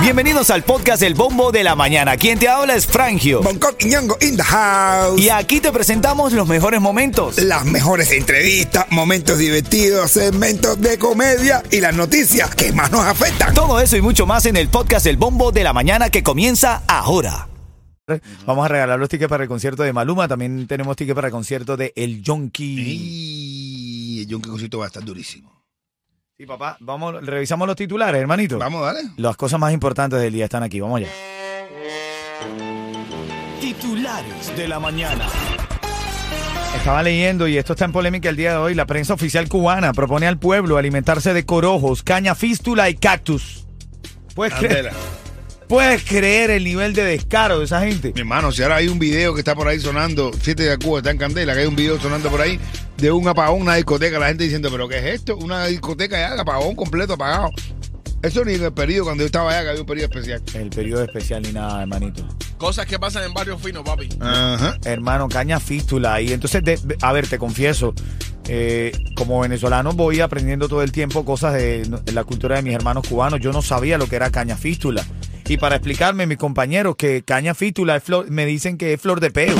Bienvenidos al podcast El Bombo de la Mañana. Quien te habla es Frangio. Bangkok y Ñongo in the house. Y aquí te presentamos los mejores momentos. Las mejores entrevistas, momentos divertidos, segmentos de comedia y las noticias que más nos afectan. Todo eso y mucho más en el podcast El Bombo de la Mañana que comienza ahora. Vamos a regalar los tickets para el concierto de Maluma. También tenemos tickets para el concierto de El Yonki. Y el Yonki Cosito va a estar durísimo. Sí, papá. Vamos, revisamos los titulares, hermanito. Vamos, dale. Las cosas más importantes del día están aquí. Vamos allá. Titulares de la mañana. Estaba leyendo y esto está en polémica el día de hoy. La prensa oficial cubana propone al pueblo alimentarse de corojos, caña fístula y cactus. ¿Puedes creer, Candela. ¿Puedes creer el nivel de descaro de esa gente? Mi hermano, si ahora hay un video que está por ahí sonando, 7 de Cuba está en Candela, que hay un video sonando por ahí de un apagón, una discoteca, la gente diciendo, pero ¿qué es esto? Una discoteca ya, apagón completo, apagado. Eso ni en el periodo, cuando yo estaba allá, que había un periodo especial. El periodo especial ni nada, hermanito. Cosas que pasan en barrios finos, papi. Ajá. Hermano, caña fístula. Y entonces, de- de- a ver, te confieso, eh, como venezolano voy aprendiendo todo el tiempo cosas de, de la cultura de mis hermanos cubanos. Yo no sabía lo que era caña fístula. Y para explicarme, mis compañeros, que caña fístula es flor, me dicen que es flor de peo.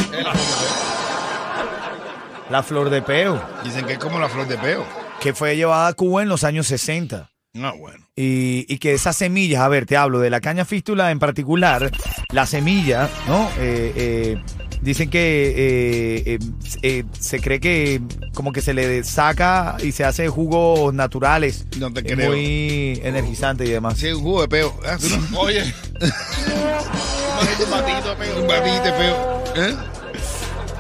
La flor de peo, Dicen que es como la flor de peo. que fue llevada a Cuba en los años 60. No, bueno. Y, y que esas semillas, a ver, te hablo de la caña fístula en particular, la semilla, ¿no? Eh, eh, dicen que eh, eh, eh, se cree que como que se le saca y se hace jugos naturales. No te creo. Muy energizante y demás. Sí, un jugo de peo. Ah, ¿tú no? Oye. un batidito de peo. Un batidito de peo. ¿Eh?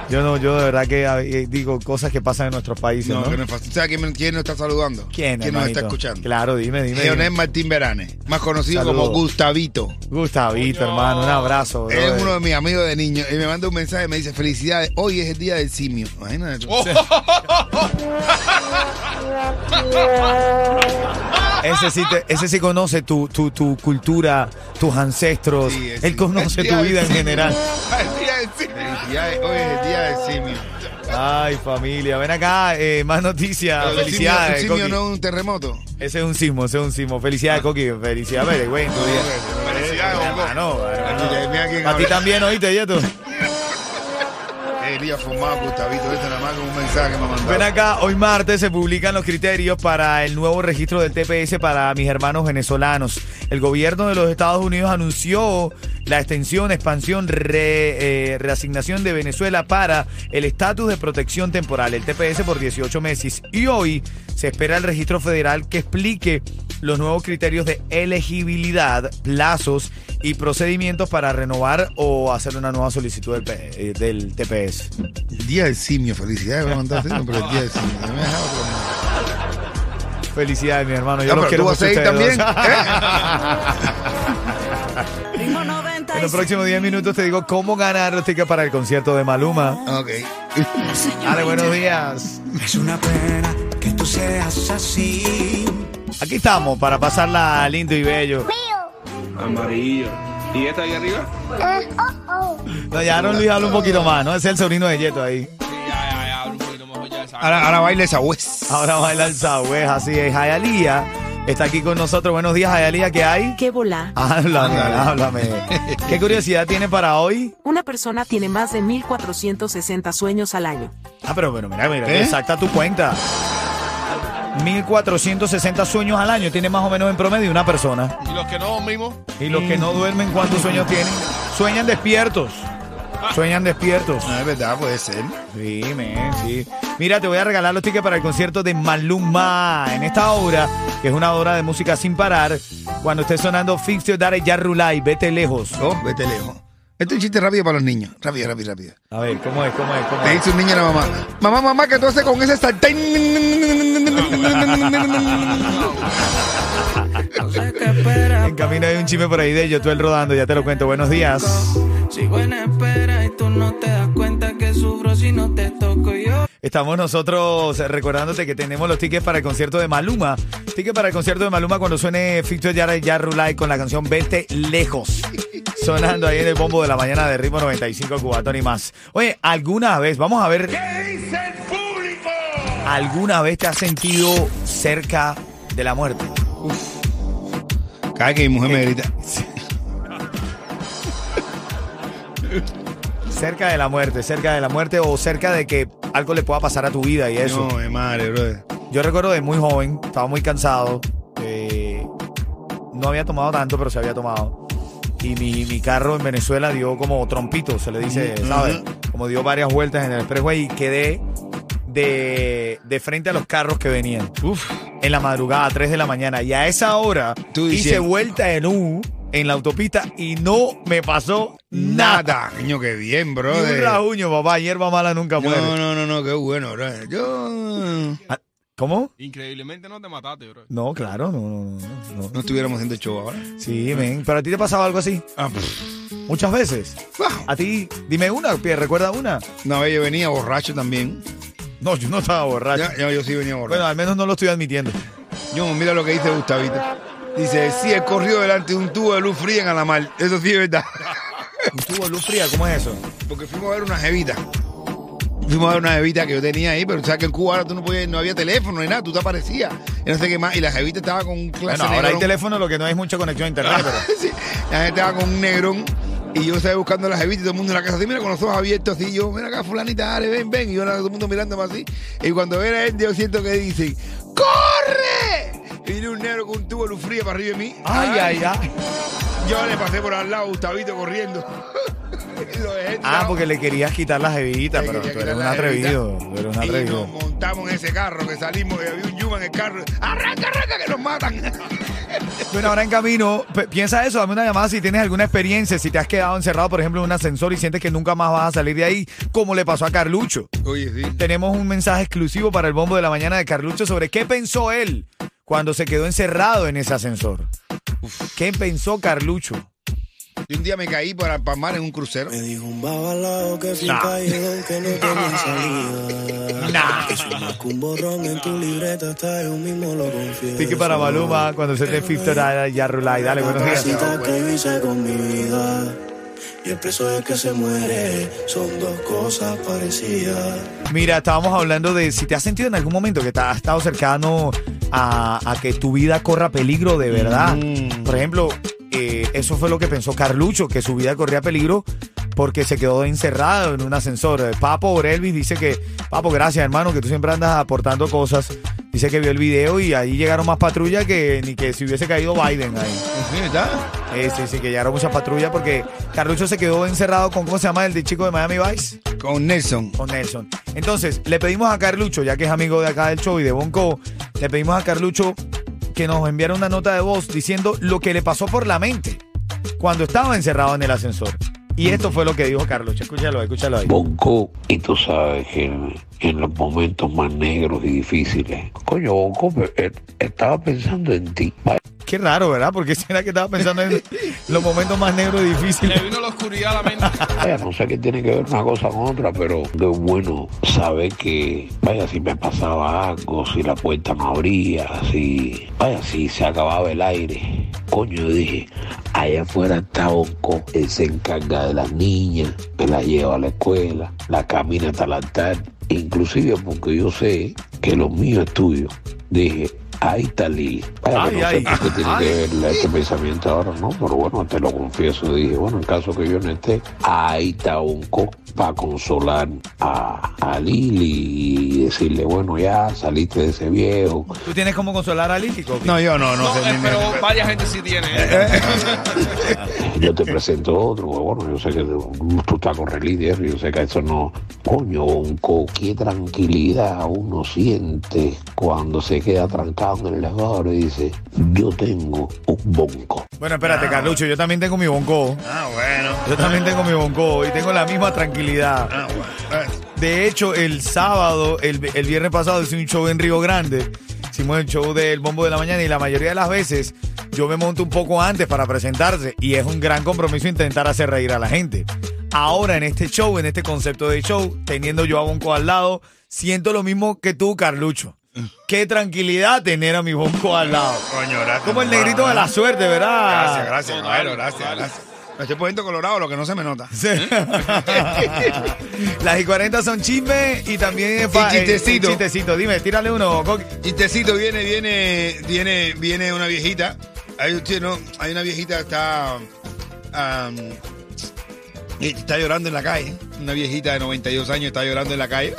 Yo no, yo de verdad que eh, digo cosas que pasan en nuestros países, ¿no? No, que no es fácil. ¿Sabes quién, quién nos está saludando? ¿Quién, ¿Quién nos hermanito? está escuchando? Claro, dime, dime. Leonel dime. Martín Verane, más conocido como Gustavito. Gustavito, hermano, un abrazo. Él es uno de mis amigos de niños y me manda un mensaje y me dice, felicidades, hoy es el día del simio. Imagínate tú. Oh. Ese sí, te- ese sí conoce tu, tu, tu cultura, tus ancestros. Sí, Él conoce tu vida en general. El día del simio. Felicidades, hoy es el día del simio. Ay, familia. Ven acá, eh, más noticias. Pero el simio, Felicidades, el simio Coqui. no es un terremoto. Ese es un sismo, ese es un sismo. Felicidades, Coqui. Felicidades, güey. en tu día. Felicidades, Bongo. Hermano, hermano. Mira quién A ti habla. también, oíste, Yeto. Este. Ven acá, hoy martes se publican los criterios para el nuevo registro del TPS para mis hermanos venezolanos. El gobierno de los Estados Unidos anunció la extensión, expansión, eh, reasignación de Venezuela para el estatus de protección temporal, el TPS por 18 meses. Y hoy se espera el registro federal que explique los nuevos criterios de elegibilidad, plazos y procedimientos para renovar o hacer una nueva solicitud del, P- eh, del TPS. El día del simio, felicidades, me mandaste, pero el día del simio. No me. Felicidades, mi hermano. Yo los pero quiero tú vas a ir también. dos. En los próximos 10 minutos te digo cómo ganar los tickets para el concierto de Maluma. Ok. Ale, buenos días. Es una pena que tú seas así. Aquí estamos para pasarla lindo y bello. Amarillo. ¿Y esta ahí arriba? No, ya Aaron Luis habla un poquito más, ¿no? Ese es el sobrino de Yeto ahí. ¿sabes? Ahora, ahora baila esa West. Ahora baila el Sabuez, así es. Jayalía está aquí con nosotros. Buenos días, Jayalía, ¿qué hay? ¿Qué volá? Háblame, háblame. ¿Qué curiosidad tiene para hoy? Una persona tiene más de 1460 sueños al año. Ah, pero, pero mira, mira, ¿Eh? exacta tu cuenta. 1460 sueños al año tiene más o menos en promedio una persona. Y los que no dormimos. Y los que no duermen, ¿cuántos sueños tienen? Sueñan despiertos. Sueñan despiertos. No, es verdad, puede ser. Sí, men, sí. Mira, te voy a regalar los tickets para el concierto de Maluma en esta hora, que es una hora de música sin parar. Cuando esté sonando Fix Your Daddy Ya Rulay, vete lejos. Oh, vete lejos. Este es un chiste rápido para los niños. Rápido, rápido, rápido. A ver, ¿cómo es? ¿Cómo es? ¿Cómo Le dice un niño a la mamá. Mamá, mamá, ¿qué tú haces con ese sartén? En camino hay un chisme por ahí de yo, tú el rodando, ya te lo cuento. Buenos días. Sigo en espera y tú no te das cuenta Estamos nosotros eh, recordándote que tenemos los tickets para el concierto de Maluma. Tickets para el concierto de Maluma cuando suene Ficto Yara Ya Rulay con la canción Vete Lejos. Sonando ahí en el bombo de la mañana de ritmo 95 Cubatón y más. Oye, ¿alguna vez, vamos a ver. ¿Qué dice el público? ¿Alguna vez te has sentido cerca de la muerte? Cada vez que mi mujer me grita, Cerca de la muerte, cerca de la muerte o cerca de que algo le pueda pasar a tu vida y eso. no, mi madre, brother. Yo recuerdo de muy joven, estaba muy cansado. eh, no había tomado tanto, pero se había tomado. Y mi, mi carro en Venezuela dio como trompito, se le dice. ¿sabes? Como dio varias vueltas en el expressway y quedé de, de frente a los carros que venían. Uf. En la madrugada, 3 de la mañana. Y a esa hora Tú hice vuelta en U en la autopista y no me pasó nada. Coño, qué bien, Ni brother. un rajuño, papá. Hierba mala nunca muere. No, no, no, no, qué bueno, brother. Yo. ¿Cómo? Increíblemente no te mataste, bro. No, claro, no, no, no, no. No estuviéramos haciendo show ahora. Sí, men. Pero a ti te pasaba algo así Ah, pff. muchas veces. Wow. A ti, dime una, Pierre, ¿recuerda una? Una vez yo venía borracho también. No, yo no estaba borracho. Ya, ya, yo sí venía borracho. Bueno, al menos no lo estoy admitiendo. Yo, mira lo que dice Gustavito. Dice, sí, él corrió delante de un tubo de luz fría en Alamar. Eso sí es verdad. ¿Un tubo de luz fría? ¿Cómo es eso? Porque fuimos a ver una jevita. Fuimos a ver una jevita que yo tenía ahí, pero sabes que en Cuba ahora tú no podías, no había teléfono ni nada, tú te aparecías. Y no sé qué más. Y la jevita estaba con un clase Bueno, ahora hay teléfono, lo que no hay mucha conexión a internet, pero... Sí, la gente estaba con un negrón y yo estaba buscando a la jevita y todo el mundo en la casa así, mira, con los ojos abiertos así, yo, mira acá, fulanita, dale, ven, ven. Y yo todo el mundo mirándome así. Y cuando ven a él, yo siento que dicen, ¡corre! Y viene un negro con un tubo de luz fría para arriba de mí. Ay, ay, ay. Yo le pasé por al lado a Gustavito corriendo. Y lo dejé Ah, tirado. porque le querías quitar las jevitas, Le pero quería tú eres quitar un la atrevido. Tú eres un Y atrevido. nos montamos en ese carro que salimos y había un Yuma en el carro. ¡Arranca, arranca, que nos matan! Bueno, ahora en camino, piensa eso, dame una llamada si tienes alguna experiencia, si te has quedado encerrado, por ejemplo, en un ascensor y sientes que nunca más vas a salir de ahí, como le pasó a Carlucho. Oye, sí. Tenemos un mensaje exclusivo para el bombo de la mañana de Carlucho sobre qué pensó él cuando se quedó encerrado en ese ascensor. ¿Qué pensó Carlucho? Y un día me caí para palmar en un crucero. Me dijo un babalao que fue Nah. callejón que no tenía salida. Nah. Que soy más que un borrón en tu libreta, hasta yo mismo lo confieso. Pique para Maluma cuando se te Fifth ya Rulay. Dale, buenos días. Que yo hice con mi vida. Y el preso del que se muere son dos cosas parecidas. Mira, estábamos hablando de si te has sentido en algún momento que te has estado cercano a, a que tu vida corra peligro de verdad. Mm. Por ejemplo, eh, eso fue lo que pensó Carlucho, que su vida corría peligro porque se quedó encerrado en un ascensor. Papo Orelvis dice que, Papo, gracias hermano, que tú siempre andas aportando cosas. Dice que vio el video y ahí llegaron más patrullas que ni que si hubiese caído Biden ahí. Sí, ¿verdad? Eh, sí, sí, que llegaron muchas patrullas porque Carlucho se quedó encerrado con, ¿cómo se llama? El de chico de Miami Vice Con Nelson. con Nelson. Entonces, le pedimos a Carlucho, ya que es amigo de acá del show y de Bonco, le pedimos a Carlucho que nos enviara una nota de voz diciendo lo que le pasó por la mente cuando estaba encerrado en el ascensor. Y esto fue lo que dijo Carlucho. Escúchalo, escúchalo ahí. Bonco, y tú sabes que en, en los momentos más negros y difíciles, coño, Bonco, eh, estaba pensando en ti. Qué raro, ¿verdad? Porque será que estaba pensando en los momentos más negros y Le difíciles. vino la oscuridad a la mente. vaya, no sé qué tiene que ver una cosa con otra, pero qué bueno saber que, vaya, si me pasaba algo, si la puerta no abría, si, vaya, si se acababa el aire. Coño, yo dije, allá afuera está Bonco, él se encarga de las niñas, me las lleva a la escuela, la camina hasta el altar, inclusive porque yo sé que lo mío es tuyo. Dije, ahí está Lili. Vaya, que Ay, no ay, sé por qué tiene ay. que ver este pensamiento ahora, ¿no? Pero bueno, te lo confieso. Dije, bueno, en caso que yo no esté, ahí está Unco para consolar a, a Lili y decirle, bueno, ya saliste de ese viejo. ¿Tú tienes cómo consolar a Lili, Coqui? No, yo no, no, No, sé. eh, ni- pero ni- varias gente sí tiene. ¿eh? Yo te presento otro, pues bueno, yo sé que tú estás con eso, yo sé que eso no. Coño, Bonco, qué tranquilidad uno siente cuando se queda trancado en el elevador y dice, yo tengo un bonco. Bueno, espérate, Carlucho, yo también tengo mi bonco. Ah, bueno. Yo también tengo mi bonco y tengo la misma tranquilidad. Ah, bueno. Ah, De hecho, el sábado, el, el viernes pasado, hice un show en Río Grande. Hicimos el show del Bombo de la Mañana y la mayoría de las veces yo me monto un poco antes para presentarse y es un gran compromiso intentar hacer reír a la gente. Ahora en este show, en este concepto de show, teniendo yo a Bonco al lado, siento lo mismo que tú, Carlucho. Qué tranquilidad tener a mi Bonco al lado. Coño, gracias. Como el mamá. negrito de la suerte, ¿verdad? Gracias, gracias, caballero, gracias, gracias. Me estoy poniendo colorado, lo que no se me nota. Sí. Las y 40 son chisme y también es Y chistecito. eh, chistecito. Dime, tírale uno, Coqui. Chistecito, viene, viene, viene, viene una viejita Hay, usted, no, hay una viejita que está, está llorando en la calle. Una viejita de 92 años está llorando en la calle.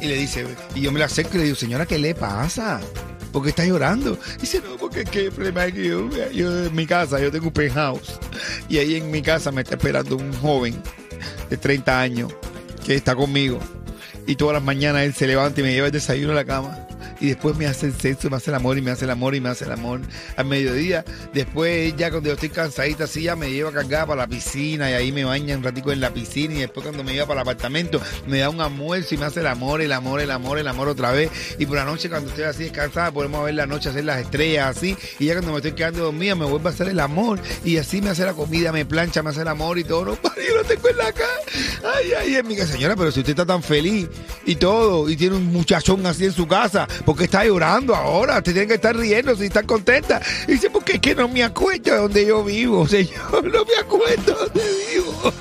Y le dice, y yo me la acerco y le digo, señora, ¿qué le pasa? ¿Por qué está llorando? Dice, no, porque el problema es que yo, yo en mi casa, yo tengo un penthouse. Y ahí en mi casa me está esperando un joven de 30 años que está conmigo. Y todas las mañanas él se levanta y me lleva el desayuno a la cama. Y después me hace el sexo, me hace el amor y me hace el amor y me hace el amor al mediodía. Después ya cuando yo estoy cansadita así ya me lleva cargada para la piscina y ahí me baña un ratico en la piscina y después cuando me lleva para el apartamento me da un almuerzo y me hace el amor, el amor, el amor, el amor otra vez. Y por la noche cuando estoy así descansada podemos ver la noche hacer las estrellas así y ya cuando me estoy quedando dormida me vuelve a hacer el amor y así me hace la comida, me plancha, me hace el amor y todo. No, yo lo tengo en la casa. Ay, ay, en mi. Señora, pero si usted está tan feliz y todo y tiene un muchachón así en su casa, ¿por qué está llorando ahora? Usted tiene que estar riendo si está contenta. Y dice, porque es que no me acuerdo de donde yo vivo, señor. No me acuerdo de donde vivo.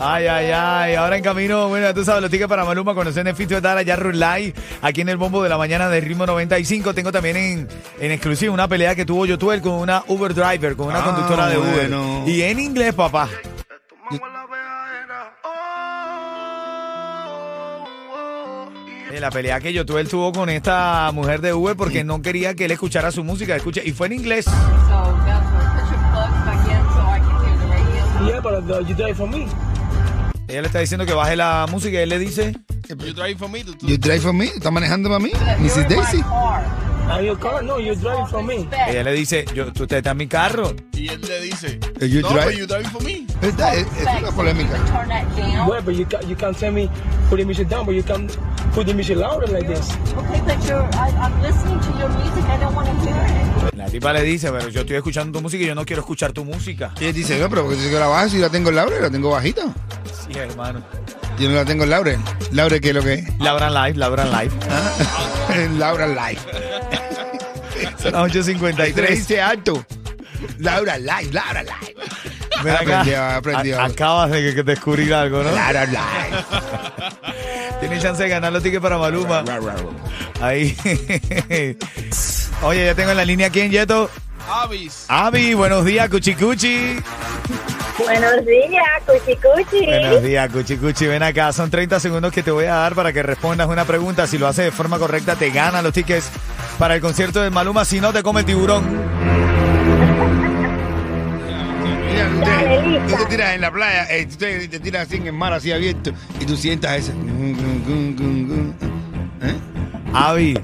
Ay, ay, ay. Ahora en camino, bueno, tú sabes, los tickets para Maluma conocer en el Fito de Dara, ya Live, aquí en el bombo de la mañana de Ritmo 95. Tengo también en, en exclusiva una pelea que tuvo Yotuel con una Uber driver, con una Ah, conductora de Uber. bueno. Y en inglés, papá. La pelea que Yotuel tuvo con esta mujer de Uber porque no quería que él escuchara su música. Escuche, y fue en inglés. Yeah, but uh, you drive for me. Ella le está diciendo que baje la música y él le dice. You drive for me, tú- tú- You drive for me? ¿Está manejando para mí? Mrs. Daisy. And your car? No, you drive for me. Ella le dice, yo, tú usted está en mi carro. Y él le dice, Eh, you no, drive- but you drive for me. Esta Es, es una polémica. Well, but you, ca- you can't tell me put the music down, but you can put the music louder like this. Okay, but you're, I, I'm listening to your music. I don't want to hear it. La tipa le dice, pero yo estoy escuchando tu música y yo no quiero escuchar tu música. Y él dice, no, pero porque dice que la baja si la tengo en Laure, la tengo bajita. Sí, hermano. Yo no la tengo en Laure. Laure, ¿qué es lo que es? Laura Live, Laura Live. En Laura Live. Son las 8.53. Dice alto. Laura Live, Laura Live. Acá. Aprendió, aprendió. A- acabas de, de descubrir algo, ¿no? Laura Live. Tienes chance de ganar los tickets para Maluma. Ahí. Oye, ya tengo en la línea aquí en Yeto. Avis. Avi, buenos días, Cuchicuchi. Buenos días, cuchi cuchi. Buenos días, Cuchicuchi. Ven acá, son 30 segundos que te voy a dar para que respondas una pregunta. Si lo haces de forma correcta, te ganan los tickets para el concierto de Maluma. Si no, te come el tiburón. Mira, tú Dale, te, lista. tú te tiras en la playa, eh, tú te, te tiras así en el mar, así abierto, y tú sientas ese. ¿Eh? Avi,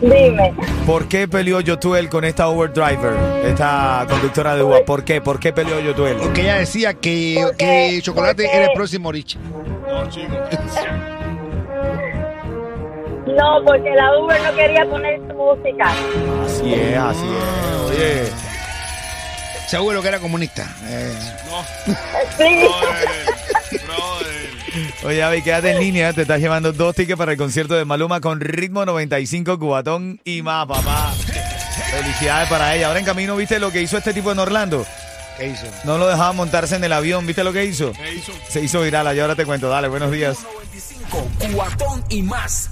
Dime. ¿por qué peleó Yotuel con esta Uber driver, esta conductora de Uber? ¿Por qué? ¿Por qué peleó Yotuel? Porque ella decía que, que Chocolate era el próximo Rich. No, chico. No, porque la Uber no quería poner su música. Así es, así es. Oye, Seguro que era comunista. Eh, No, Sí. brother. Brother. oye, Avi, quédate en línea. Te estás llevando dos tickets para el concierto de Maluma con ritmo 95, Cubatón y más, papá. Felicidades para ella. Ahora en camino, ¿viste lo que hizo este tipo en Orlando? ¿Qué hizo? No lo dejaba montarse en el avión. ¿Viste lo que hizo? ¿Qué hizo? Se hizo viral. Allá ahora te cuento. Dale, buenos días. 95, cuatón y más.